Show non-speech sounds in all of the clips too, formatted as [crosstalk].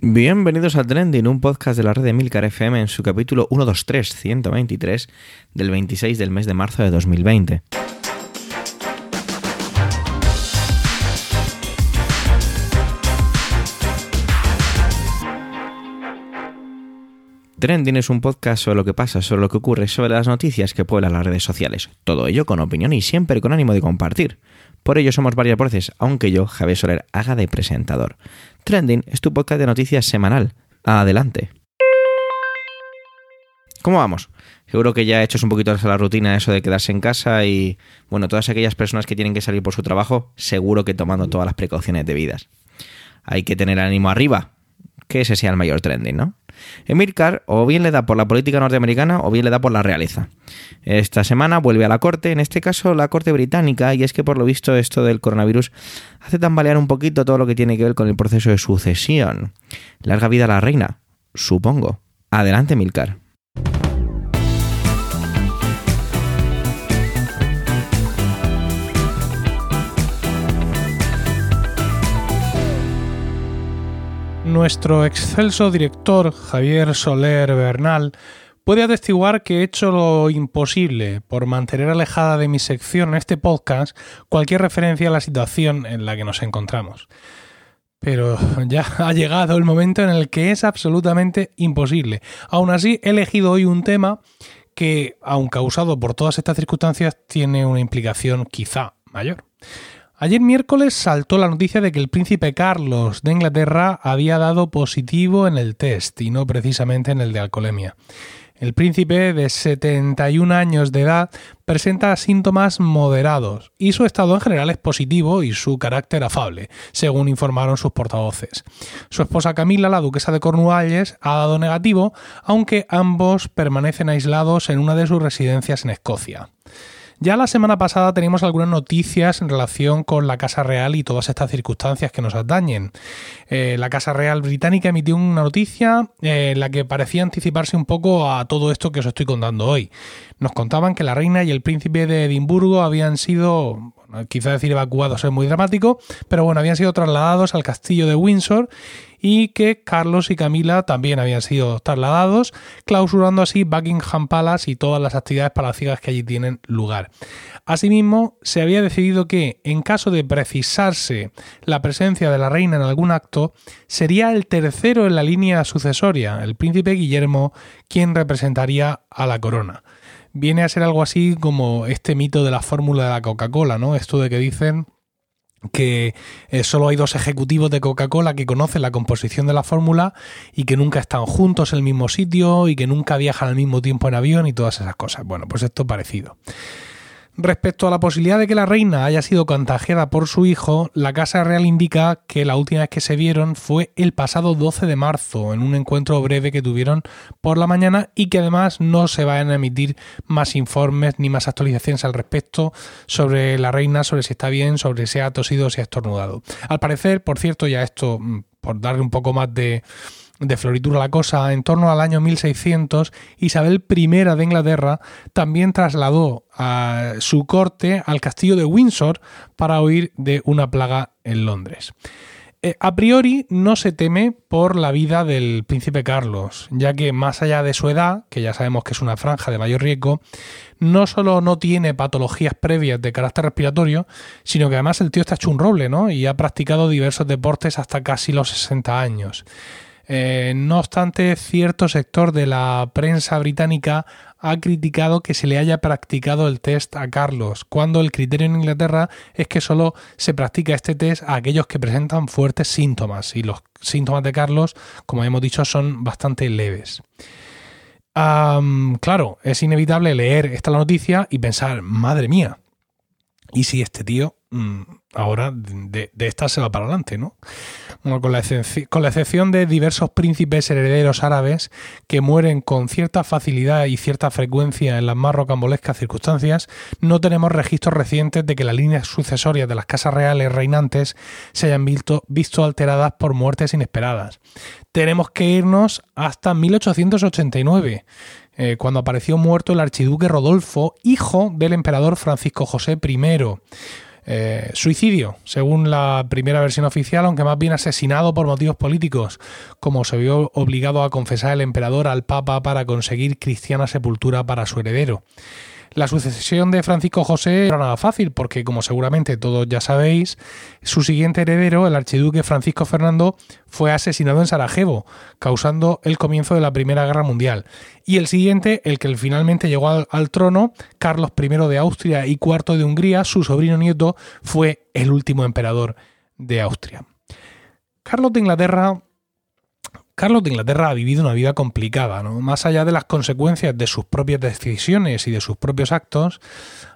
Bienvenidos a Trending, un podcast de la red de Milcar FM en su capítulo 123 123 del 26 del mes de marzo de 2020. Trending es un podcast sobre lo que pasa, sobre lo que ocurre, sobre las noticias que pueblan las redes sociales. Todo ello con opinión y siempre con ánimo de compartir. Por ello somos varias voces, aunque yo, Javier Soler, haga de presentador. Trending es tu podcast de noticias semanal. Adelante. ¿Cómo vamos? Seguro que ya he hecho un poquito la rutina eso de quedarse en casa y, bueno, todas aquellas personas que tienen que salir por su trabajo, seguro que tomando todas las precauciones debidas. Hay que tener ánimo arriba, que ese sea el mayor trending, ¿no? Emilcar o bien le da por la política norteamericana o bien le da por la realeza. Esta semana vuelve a la corte, en este caso la corte británica, y es que por lo visto esto del coronavirus hace tambalear un poquito todo lo que tiene que ver con el proceso de sucesión. Larga vida a la reina, supongo. Adelante, Milcar. Nuestro excelso director Javier Soler Bernal puede atestiguar que he hecho lo imposible por mantener alejada de mi sección en este podcast cualquier referencia a la situación en la que nos encontramos. Pero ya ha llegado el momento en el que es absolutamente imposible. Aún así, he elegido hoy un tema que, aun causado por todas estas circunstancias, tiene una implicación quizá mayor. Ayer miércoles saltó la noticia de que el príncipe Carlos de Inglaterra había dado positivo en el test y no precisamente en el de alcoholemia. El príncipe de 71 años de edad presenta síntomas moderados y su estado en general es positivo y su carácter afable, según informaron sus portavoces. Su esposa Camila, la duquesa de Cornualles, ha dado negativo, aunque ambos permanecen aislados en una de sus residencias en Escocia. Ya la semana pasada teníamos algunas noticias en relación con la Casa Real y todas estas circunstancias que nos atañen. Eh, la Casa Real británica emitió una noticia eh, en la que parecía anticiparse un poco a todo esto que os estoy contando hoy. Nos contaban que la reina y el príncipe de Edimburgo habían sido, quizá decir evacuados es muy dramático, pero bueno, habían sido trasladados al castillo de Windsor y que Carlos y Camila también habían sido trasladados, clausurando así Buckingham Palace y todas las actividades palaciegas que allí tienen lugar. Asimismo, se había decidido que, en caso de precisarse la presencia de la reina en algún acto, sería el tercero en la línea sucesoria, el príncipe Guillermo, quien representaría a la corona viene a ser algo así como este mito de la fórmula de la Coca-Cola, ¿no? Esto de que dicen que eh, solo hay dos ejecutivos de Coca-Cola que conocen la composición de la fórmula y que nunca están juntos en el mismo sitio y que nunca viajan al mismo tiempo en avión y todas esas cosas. Bueno, pues esto parecido. Respecto a la posibilidad de que la reina haya sido contagiada por su hijo, la Casa Real indica que la última vez que se vieron fue el pasado 12 de marzo, en un encuentro breve que tuvieron por la mañana y que además no se van a emitir más informes ni más actualizaciones al respecto sobre la reina, sobre si está bien, sobre si ha tosido o si ha estornudado. Al parecer, por cierto, ya esto, mm, por darle un poco más de floritura la cosa, en torno al año 1600, Isabel I de Inglaterra también trasladó a su corte al castillo de Windsor para huir de una plaga en Londres. Eh, a priori no se teme por la vida del príncipe Carlos, ya que más allá de su edad, que ya sabemos que es una franja de mayor riesgo, no solo no tiene patologías previas de carácter respiratorio, sino que además el tío está hecho un roble, ¿no? Y ha practicado diversos deportes hasta casi los 60 años. Eh, no obstante, cierto sector de la prensa británica ha criticado que se le haya practicado el test a Carlos, cuando el criterio en Inglaterra es que solo se practica este test a aquellos que presentan fuertes síntomas, y los síntomas de Carlos, como hemos dicho, son bastante leves. claro, es inevitable leer esta noticia y pensar, madre mía, ¿y si este tío mm, ahora de, esta se va para adelante, ¿no? Con, la excepción de diversos príncipes herederos árabes que mueren con cierta facilidad y cierta frecuencia en las más rocambolescas circunstancias, no tenemos registros recientes de que las líneas sucesorias de las casas reales reinantes se hayan visto, alteradas por muertes inesperadas. Tenemos que irnos hasta 1889. Eh, cuando apareció muerto el archiduque Rodolfo, hijo del emperador Francisco José I. eh, suicidio, según la primera versión oficial, aunque más bien asesinado por motivos políticos, como se vio obligado a confesar el emperador al Papa para conseguir cristiana sepultura para su heredero. La sucesión de Francisco José no era nada fácil porque, como seguramente todos ya sabéis, su siguiente heredero, el archiduque Francisco Fernando, fue asesinado en Sarajevo, causando el comienzo de la Primera Guerra Mundial. Y el siguiente, el que finalmente llegó al, trono, Carlos I de Austria y IV de Hungría, su sobrino nieto, fue el último emperador de Austria. Carlos de Inglaterra Carlos de Inglaterra ha vivido una vida complicada, ¿no? Más allá de las consecuencias de sus propias decisiones y de sus propios actos,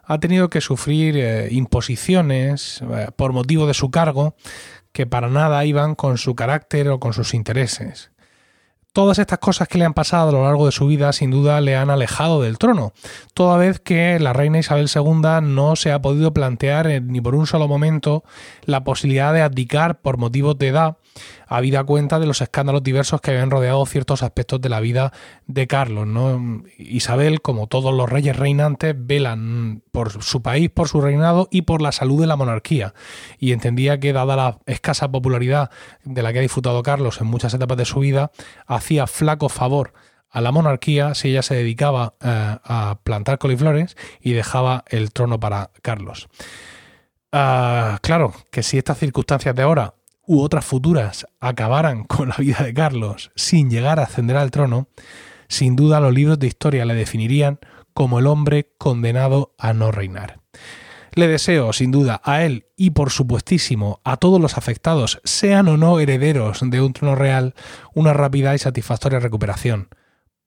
ha tenido que sufrir eh, imposiciones eh, por motivo de su cargo que para nada iban con su carácter o con sus intereses. Todas estas cosas que le han pasado a lo largo de su vida sin duda le han alejado del trono, toda vez que la reina Isabel II no se ha podido plantear ni por un solo momento la posibilidad de abdicar por motivos de edad habida cuenta de los escándalos diversos que habían rodeado ciertos aspectos de la vida de Carlos. ¿no? Isabel, como todos los reyes reinantes, velan por su país, por su reinado y por la salud de la monarquía. Y entendía que, dada la escasa popularidad de la que ha disfrutado Carlos en muchas etapas de su vida, hacía flaco favor a la monarquía si ella se dedicaba eh, a plantar coliflores y dejaba el trono para Carlos. Ah, claro que si estas circunstancias de ahora u otras futuras acabaran [laughs] con la vida de Carlos sin llegar a ascender al trono, sin duda los libros de historia le definirían como el hombre condenado a no reinar. Le deseo, sin duda, a él y por supuestísimo a todos los afectados, sean o no herederos de un trono real, una rápida y satisfactoria recuperación,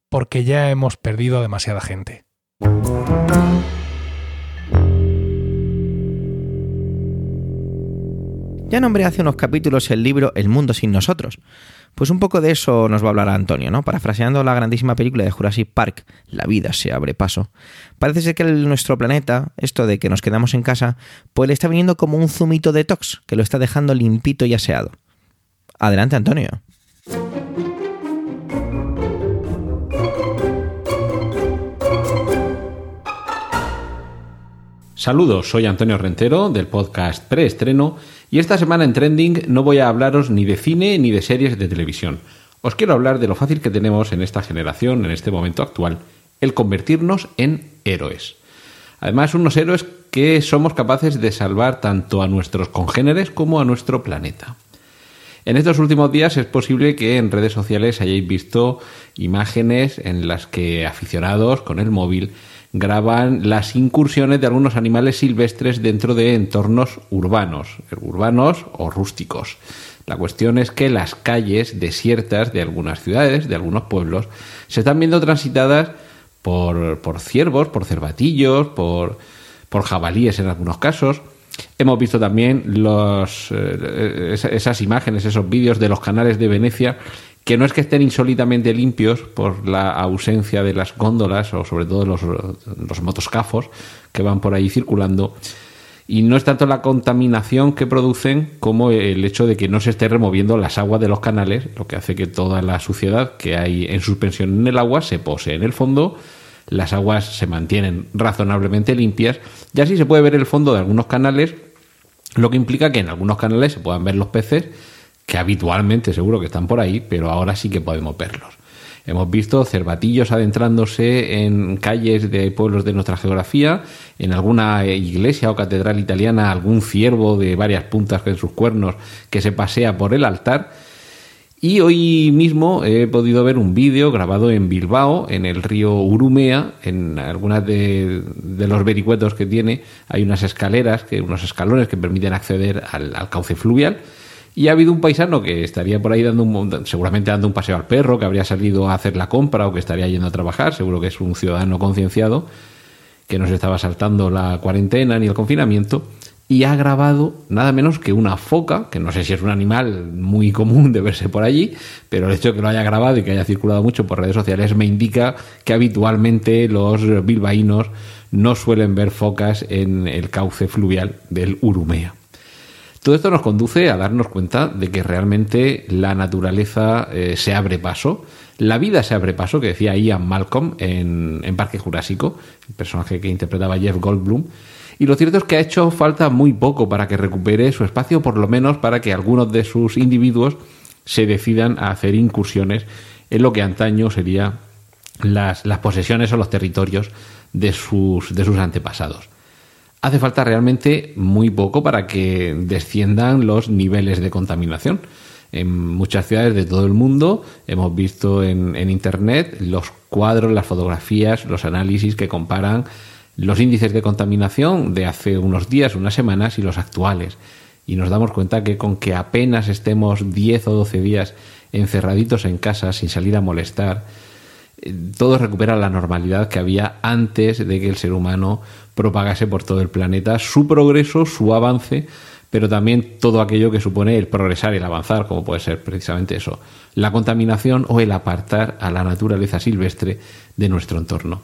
porque ya hemos perdido a demasiada gente. Ya nombré hace unos capítulos el libro El mundo sin nosotros. Pues un poco de eso nos va a hablar Antonio, ¿no? Parafraseando la grandísima película de Jurassic Park, La vida se abre paso. Parece ser que nuestro planeta, esto de que nos quedamos en casa, pues le está viniendo como un zumito detox, que lo está dejando limpito y aseado. Adelante, Antonio. Saludos, soy Antonio Rentero del podcast Preestreno y esta semana en Trending no voy a hablaros ni de cine ni de series de televisión. Os quiero hablar de lo fácil que tenemos en esta generación, en este momento actual, el convertirnos en héroes. Además, unos héroes que somos capaces de salvar tanto a nuestros congéneres como a nuestro planeta. En estos últimos días es posible que en redes sociales hayáis visto imágenes en las que aficionados con el móvil graban las incursiones de algunos animales silvestres dentro de entornos urbanos, urbanos o rústicos. La cuestión es que las calles desiertas de algunas ciudades, de algunos pueblos, se están viendo transitadas por, por ciervos, por cervatillos, por, por jabalíes en algunos casos. Hemos visto también los, eh, esas imágenes, esos vídeos de los canales de Venecia que no es que estén insólitamente limpios por la ausencia de las góndolas o sobre todo los, motoscafos que van por ahí circulando. Y no es tanto la contaminación que producen como el hecho de que no se esté removiendo las aguas de los canales, lo que hace que toda la suciedad que hay en suspensión en el agua se pose en el fondo, las aguas se mantienen razonablemente limpias y así se puede ver el fondo de algunos canales, lo que implica que en algunos canales se puedan ver los peces que habitualmente seguro que están por ahí, pero ahora sí que podemos verlos. Hemos visto cervatillos adentrándose en calles de pueblos de nuestra geografía, en alguna iglesia o catedral italiana, algún ciervo de varias puntas en sus cuernos que se pasea por el altar. Y hoy mismo he podido ver un vídeo grabado en Bilbao, en el río Urumea, en algunas de, los vericuetos que tiene, hay unas escaleras, que, unos escalones que permiten acceder al cauce fluvial y ha habido un paisano que estaría por ahí dando un, seguramente dando un paseo al perro, que habría salido a hacer la compra o que estaría yendo a trabajar, seguro que es un ciudadano concienciado, que no se estaba saltando la cuarentena ni el confinamiento, y ha grabado nada menos que una foca, que no sé si es un animal muy común de verse por allí, pero el hecho de que lo haya grabado y que haya circulado mucho por redes sociales me indica que habitualmente los bilbaínos no suelen ver focas en el cauce fluvial del Urumea. Todo esto nos conduce a darnos cuenta de que realmente la naturaleza eh, se abre paso, la vida se abre paso, que decía Ian Malcolm en, Parque Jurásico, el personaje que interpretaba Jeff Goldblum, Y lo cierto es que ha hecho falta muy poco para que recupere su espacio, por lo menos para que algunos de sus individuos se decidan a hacer incursiones en lo que antaño sería las, las posesiones o los territorios de sus, de sus antepasados. Hace falta realmente muy poco para que desciendan los niveles de contaminación. En muchas ciudades de todo el mundo hemos visto en, Internet los cuadros, las fotografías, los análisis que comparan los índices de contaminación de hace unos días, unas semanas y los actuales. Y nos damos cuenta que con que apenas estemos 10 o 12 días encerraditos en casa sin salir a molestar, todo recupera la normalidad que había antes de que el ser humano propagase por todo el planeta su progreso, su avance, pero también todo aquello que supone el progresar y el avanzar, como puede ser precisamente eso, la contaminación o el apartar a la naturaleza silvestre de nuestro entorno.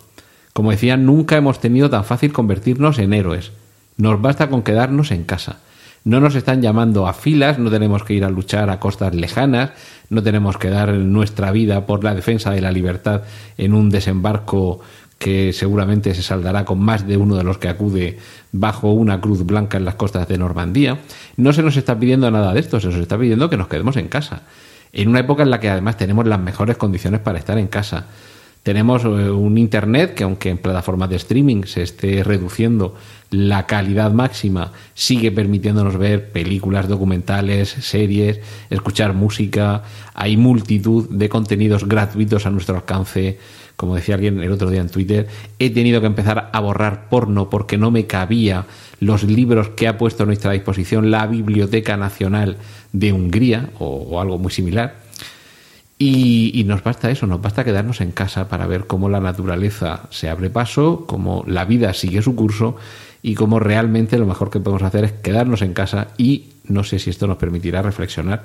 Como decía, nunca hemos tenido tan fácil convertirnos en héroes. Nos basta con quedarnos en casa. No nos están llamando a filas, no tenemos que ir a luchar a costas lejanas, no tenemos que dar nuestra vida por la defensa de la libertad en un desembarco que seguramente se saldará con más de uno de los que acude bajo una cruz blanca en las costas de Normandía. No se nos está pidiendo nada de esto, se nos está pidiendo que nos quedemos en casa. En una época en la que además tenemos las mejores condiciones para estar en casa. Tenemos eh, un Internet que aunque en plataformas de streaming se esté reduciendo la calidad máxima, sigue permitiéndonos ver películas, documentales, series, escuchar música. Hay multitud de contenidos gratuitos a nuestro alcance. Como decía alguien el otro día en Twitter, he tenido que empezar a borrar porno porque no me cabía los libros que ha puesto a nuestra disposición la Biblioteca Nacional de Hungría o, o algo muy similar. Y, nos basta eso, nos basta quedarnos en casa para ver cómo la naturaleza se abre paso, cómo la vida sigue su curso y cómo realmente lo mejor que podemos hacer es quedarnos en casa y no sé si esto nos permitirá reflexionar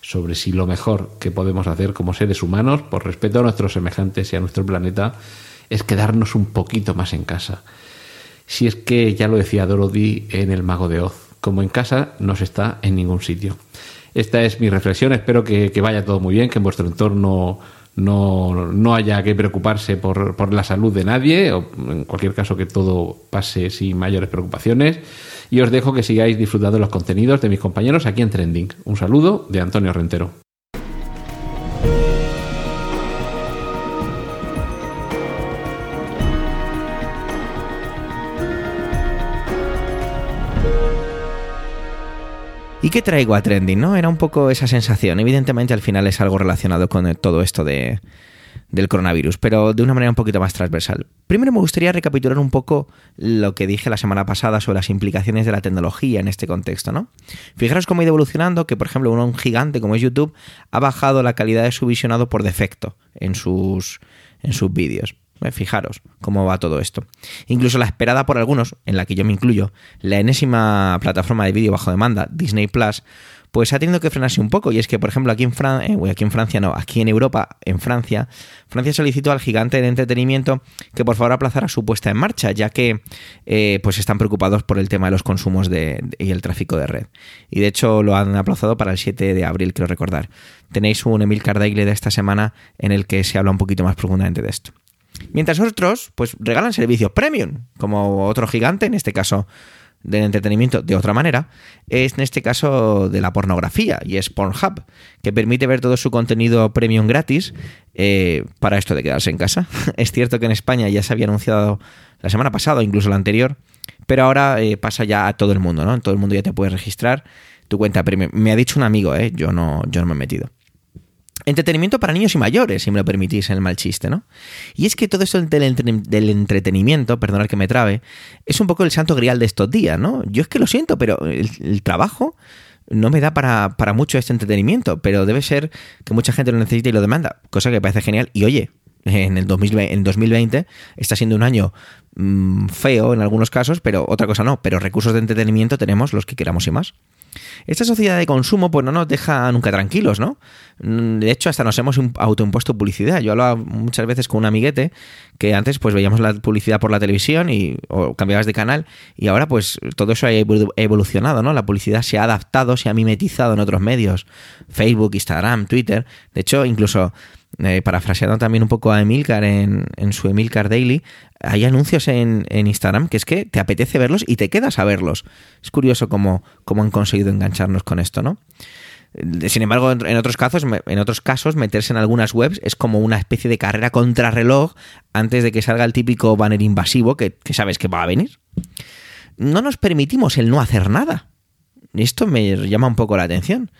sobre si lo mejor que podemos hacer como seres humanos, por respeto a nuestros semejantes y a nuestro planeta, es quedarnos un poquito más en casa. Si es que ya lo decía Dorothy en El Mago de Oz, como en casa no se está en ningún sitio. Esta es mi reflexión. Espero que, vaya todo muy bien, que en vuestro entorno no, haya que preocuparse por, por, la salud de nadie, o en cualquier caso que todo pase sin mayores preocupaciones. Y os dejo que sigáis disfrutando los contenidos de mis compañeros aquí en Trending. Un saludo de Antonio Rentero. Qué traigo a Trending? ¿no? Era un poco esa sensación. Evidentemente al final es algo relacionado con todo esto de, del coronavirus, pero de una manera un poquito más transversal. Primero me gustaría recapitular un poco lo que dije la semana pasada sobre las implicaciones de la tecnología en este contexto, ¿no? Fijaros cómo ha ido evolucionando, que por ejemplo un gigante como es YouTube ha bajado la calidad de su visionado por defecto en sus, en sus vídeos. Eh, fijaros cómo va todo esto. Incluso la esperada por algunos, en la que yo me incluyo, la enésima plataforma de vídeo bajo demanda, Disney Plus, pues ha tenido que frenarse un poco. Y es que, por ejemplo, aquí en, eh, aquí en Francia, no, aquí en Europa, en Francia, Francia solicitó al gigante de entretenimiento que por favor aplazara su puesta en marcha, ya que eh, pues están preocupados por el tema de los consumos de, y el tráfico de red. Y de hecho lo han aplazado para el 7 de abril, quiero recordar. Tenéis un Emil Cardaile de esta semana en el que se habla un poquito más profundamente de esto. Mientras otros, pues regalan servicios premium, como otro gigante, en este caso del entretenimiento de otra manera, es en este caso de la pornografía, y es Pornhub, que permite ver todo su contenido premium gratis eh, para esto de quedarse en casa. [laughs] es cierto que en España ya se había anunciado la semana pasada, incluso la anterior, pero ahora eh, pasa ya a todo el mundo, ¿no? En todo el mundo ya te puedes registrar tu cuenta premium. Me ha dicho un amigo, ¿eh? Yo no, yo no me he metido. Entretenimiento para niños y mayores, si me lo permitís, en el mal chiste, ¿no? Y es que todo esto del, entretenimiento, perdonad que me trabe, es un poco el santo grial de estos días, ¿no? Yo es que lo siento, pero el, trabajo no me da para, mucho este entretenimiento, pero debe ser que mucha gente lo necesita y lo demanda, cosa que me parece genial. Y oye, en el 2020, en 2020 está siendo un año mm, feo en algunos casos, pero otra cosa no, pero recursos de entretenimiento tenemos los que queramos y más. Esta sociedad de consumo pues no nos deja nunca tranquilos, ¿no? Mm, de hecho, hasta nos hemos autoimpuesto publicidad. Yo hablaba muchas veces con un amiguete que antes pues veíamos la publicidad por la televisión y, o cambiabas de canal y ahora pues todo eso ha evolucionado, ¿no? La publicidad se ha adaptado, se ha mimetizado en otros medios, Facebook, Instagram, Twitter. De hecho, incluso eh, parafraseando también un poco a Emilcar en, en su Emilcar Daily, hay anuncios en, Instagram que es que te apetece verlos y te quedas a verlos. Es curioso cómo, cómo han conseguido engancharnos con esto, ¿no? Sin embargo, en otros casos, en otros casos, meterse en algunas webs es como una especie de carrera contrarreloj antes de que salga el típico banner invasivo que, que sabes que va a venir. No nos permitimos el no hacer nada. Esto me llama un poco la atención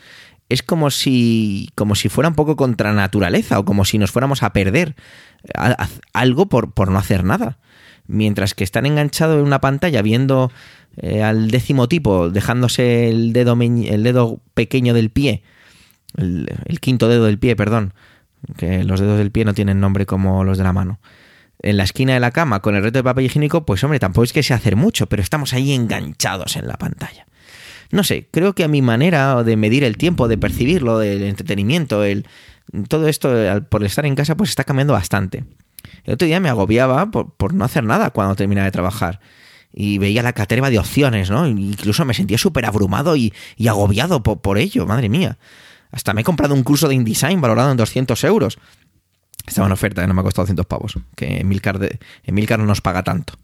es como si, como si fuera un poco contra naturaleza o como si nos fuéramos a perder algo por, por no hacer nada. Mientras que están enganchados en una pantalla viendo eh, al décimo tipo dejándose el dedo, el dedo pequeño del pie, el, quinto dedo del pie, perdón, que los dedos del pie no tienen nombre como los de la mano. En la esquina de la cama con el reto de papel higiénico, pues hombre, tampoco es que se hacer mucho, pero estamos ahí enganchados en la pantalla. No sé, creo que a mi manera de medir el tiempo, de percibirlo, del entretenimiento, el, todo esto por estar en casa, pues está cambiando bastante. El otro día me agobiaba por, no hacer nada cuando terminaba de trabajar. Y veía la caterva de opciones, ¿no? Incluso me sentía súper abrumado y, agobiado por, ello, madre mía. Hasta me he comprado un curso de InDesign valorado en 200 euros. Estaba en oferta, no me ha costado 200 pavos. Que Emilcar, de, Emilcar no nos paga tanto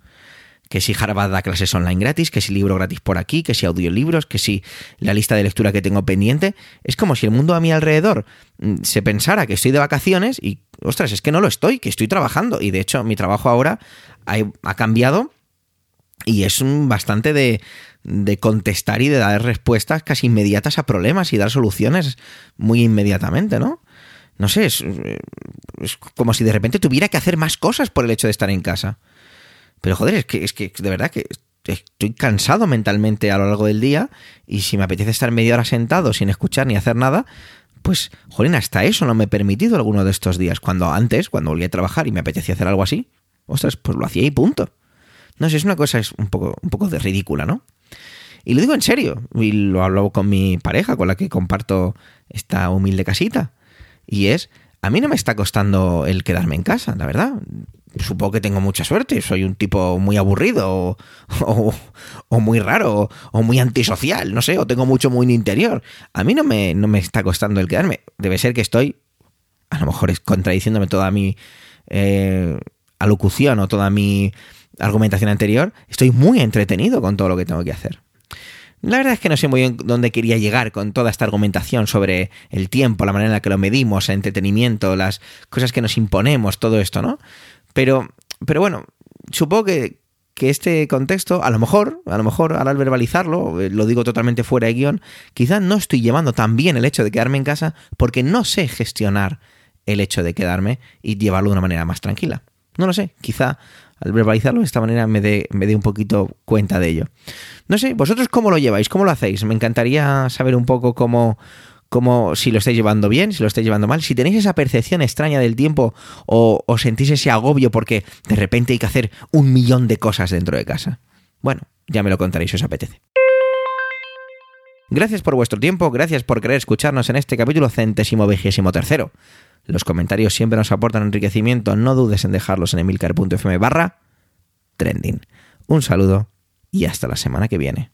que si Harvard da clases online gratis, que si libro gratis por aquí, que si audiolibros, que si la lista de lectura que tengo pendiente. Es como si el mundo a mi alrededor mm, se pensara que estoy de vacaciones y, ostras, es que no lo estoy, que estoy trabajando. Y de hecho, mi trabajo ahora ha, cambiado y es bastante de, contestar y de dar respuestas casi inmediatas a problemas y dar soluciones muy inmediatamente, ¿no? No sé, es como si de repente tuviera que hacer más cosas por el hecho de estar en casa. Pero joder, es que, es que de verdad que estoy cansado mentalmente a lo largo del día y si me apetece estar media hora sentado sin escuchar ni hacer nada, pues, joder, hasta eso no me he permitido alguno de estos días. Cuando antes, cuando volví a trabajar y me apetecía hacer algo así, ostras, pues lo hacía y punto. No sé, es una cosa es un poco, un poco de ridícula, ¿no? Y lo digo en serio, y lo hablo con mi pareja, con la que comparto esta humilde casita. Y es, a mí no me está costando el quedarme en casa, la verdad supongo que tengo mucha suerte, soy un tipo muy aburrido o, muy raro o, muy antisocial, no sé, o tengo mucho muy interior. A mí no me, no me está costando el quedarme. Debe ser que estoy, a lo mejor es contradiciéndome toda mi eh, alocución o toda mi argumentación anterior, estoy muy entretenido con todo lo que tengo que hacer. La verdad es que no sé muy bien dónde quería llegar con toda esta argumentación sobre el tiempo, la manera en la que lo medimos, el entretenimiento, las cosas que nos imponemos, todo esto, ¿no? Pero, pero bueno, supongo que, que este contexto, a lo mejor, a lo mejor al verbalizarlo, eh, lo digo totalmente fuera de guion, quizás no estoy llevando tan bien el hecho de quedarme en casa porque no sé gestionar el hecho de quedarme y llevarlo de una manera más tranquila. No lo sé, quizá al verbalizarlo de esta manera me dé, me dé un poquito cuenta de ello. No sé, vosotros cómo lo lleváis, cómo lo hacéis. Me encantaría saber un poco cómo, como si lo estáis llevando bien, si lo estáis llevando mal, si tenéis esa percepción extraña del tiempo o, sentís ese agobio porque de repente hay que hacer un millón de cosas dentro de casa. Bueno, ya me lo contaréis si os apetece. Gracias por vuestro tiempo, gracias por querer escucharnos en este capítulo centésimo vigésimo tercero. Los comentarios siempre nos aportan enriquecimiento, no dudes en dejarlos en emilcar.fm barra trending. Un saludo y hasta la semana que viene.